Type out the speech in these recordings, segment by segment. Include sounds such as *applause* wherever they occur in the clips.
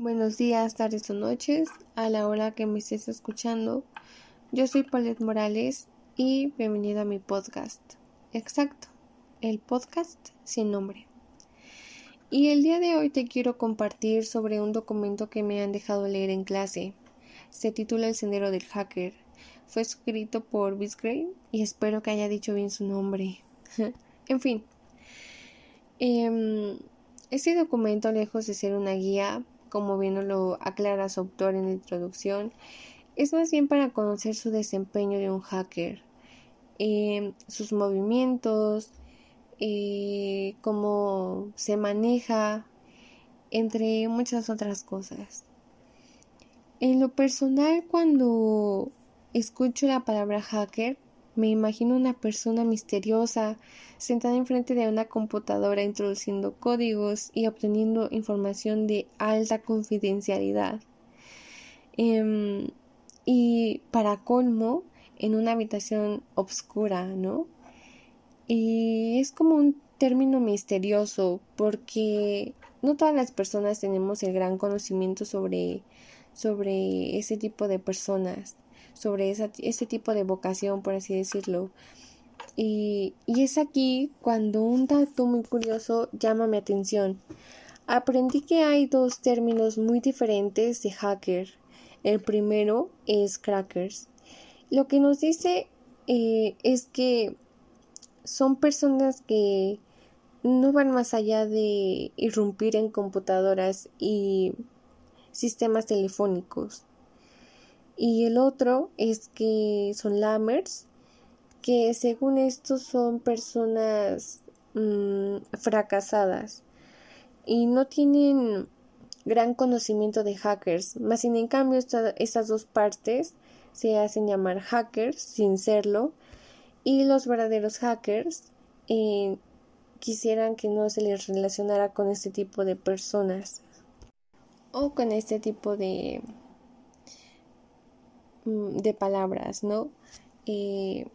Buenos días, tardes o noches, a la hora que me estés escuchando. Yo soy Paulette Morales y bienvenido a mi podcast. Exacto, el podcast sin nombre. Y el día de hoy te quiero compartir sobre un documento que me han dejado leer en clase. Se titula El Sendero del Hacker. Fue escrito por Gray y espero que haya dicho bien su nombre. *laughs* en fin. Eh, este documento, lejos de ser una guía, como bien lo aclara su autor en la introducción, es más bien para conocer su desempeño de un hacker, eh, sus movimientos, eh, cómo se maneja, entre muchas otras cosas. En lo personal, cuando escucho la palabra hacker, me imagino una persona misteriosa sentada enfrente de una computadora introduciendo códigos y obteniendo información de alta confidencialidad. Em, y para colmo, en una habitación oscura, ¿no? Y es como un término misterioso porque no todas las personas tenemos el gran conocimiento sobre, sobre ese tipo de personas sobre ese tipo de vocación, por así decirlo. Y, y es aquí cuando un dato muy curioso llama mi atención. Aprendí que hay dos términos muy diferentes de hacker. El primero es crackers. Lo que nos dice eh, es que son personas que no van más allá de irrumpir en computadoras y sistemas telefónicos y el otro es que son lamers, que según estos son personas mm, fracasadas y no tienen gran conocimiento de hackers, más sin en cambio estas dos partes se hacen llamar hackers sin serlo y los verdaderos hackers eh, quisieran que no se les relacionara con este tipo de personas o con este tipo de de palabras, ¿no? Eh,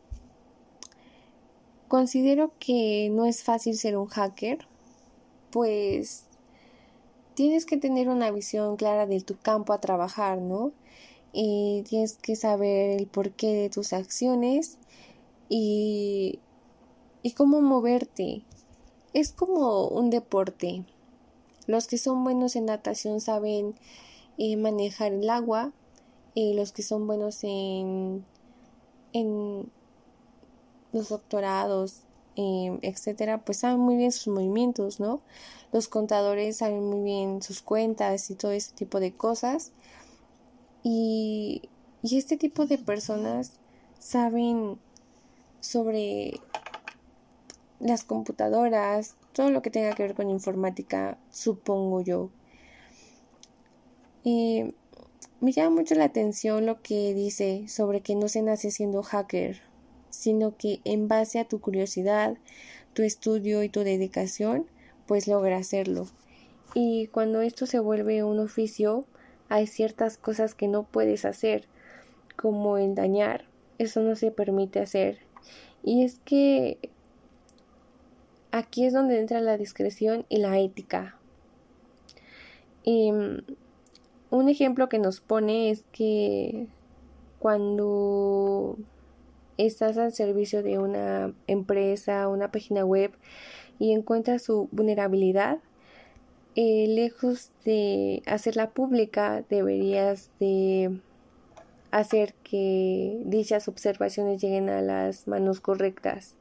considero que no es fácil ser un hacker, pues tienes que tener una visión clara de tu campo a trabajar, ¿no? Y tienes que saber el porqué de tus acciones y, y cómo moverte. Es como un deporte. Los que son buenos en natación saben eh, manejar el agua, y los que son buenos en, en los doctorados, eh, etcétera, pues saben muy bien sus movimientos, ¿no? Los contadores saben muy bien sus cuentas y todo ese tipo de cosas. Y, y este tipo de personas saben sobre las computadoras, todo lo que tenga que ver con informática, supongo yo. Eh, me llama mucho la atención lo que dice sobre que no se nace siendo hacker, sino que en base a tu curiosidad, tu estudio y tu dedicación, pues logra hacerlo. Y cuando esto se vuelve un oficio, hay ciertas cosas que no puedes hacer, como el dañar, eso no se permite hacer. Y es que aquí es donde entra la discreción y la ética. Em, un ejemplo que nos pone es que cuando estás al servicio de una empresa, una página web y encuentras su vulnerabilidad, eh, lejos de hacerla pública, deberías de hacer que dichas observaciones lleguen a las manos correctas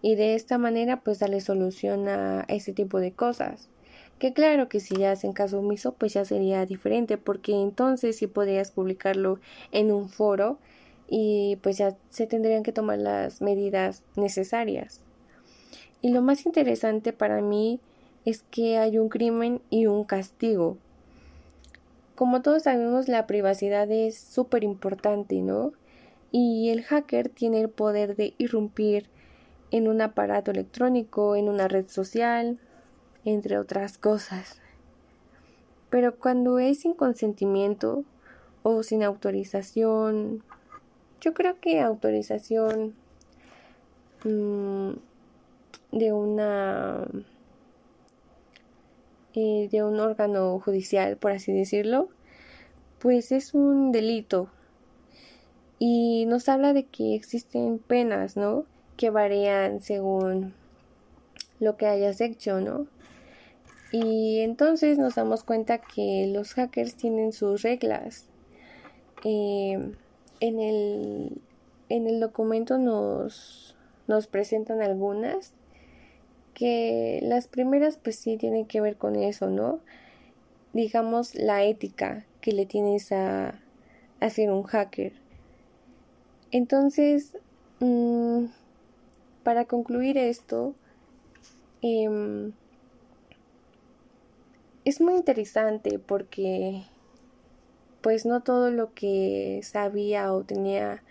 y de esta manera pues darle solución a ese tipo de cosas. Que claro que si ya hacen caso omiso, pues ya sería diferente, porque entonces sí podrías publicarlo en un foro y pues ya se tendrían que tomar las medidas necesarias. Y lo más interesante para mí es que hay un crimen y un castigo. Como todos sabemos, la privacidad es súper importante, ¿no? Y el hacker tiene el poder de irrumpir en un aparato electrónico, en una red social, entre otras cosas. Pero cuando es sin consentimiento o sin autorización, yo creo que autorización mm, de una eh, de un órgano judicial, por así decirlo, pues es un delito. Y nos habla de que existen penas, ¿no? Que varían según lo que hayas hecho, ¿no? Y entonces nos damos cuenta que los hackers tienen sus reglas. Eh, en, el, en el documento nos, nos presentan algunas que las primeras pues sí tienen que ver con eso, ¿no? Digamos la ética que le tienes a, a ser un hacker. Entonces, mm, para concluir esto, em, es muy interesante porque pues no todo lo que sabía o tenía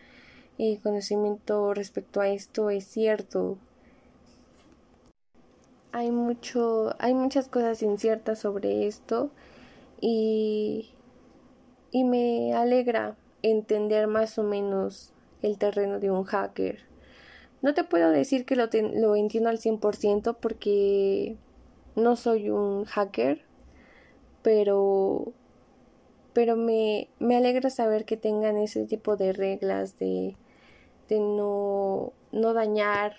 eh, conocimiento respecto a esto es cierto hay mucho, hay muchas cosas inciertas sobre esto y, y me alegra entender más o menos el terreno de un hacker. No te puedo decir que lo, lo entiendo al 100% porque no soy un hacker, pero, pero me, me alegra saber que tengan ese tipo de reglas de, de no, no dañar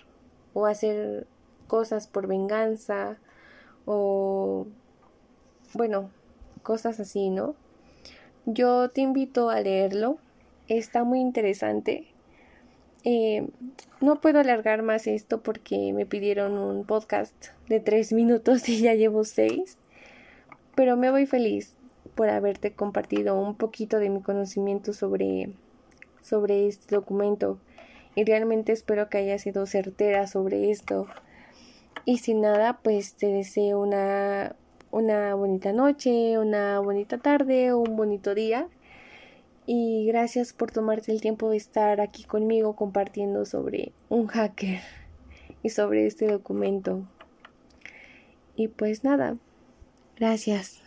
o hacer cosas por venganza o bueno, cosas así, ¿no? Yo te invito a leerlo, está muy interesante. Eh, no puedo alargar más esto porque me pidieron un podcast de tres *laughs* minutos y ya llevo seis, pero me voy feliz por haberte compartido un poquito de mi conocimiento sobre, sobre este documento y realmente espero que haya sido certera sobre esto y sin nada, pues te deseo una, una bonita noche, una bonita tarde un bonito día. Y gracias por tomarte el tiempo de estar aquí conmigo compartiendo sobre un hacker y sobre este documento. Y pues nada, gracias.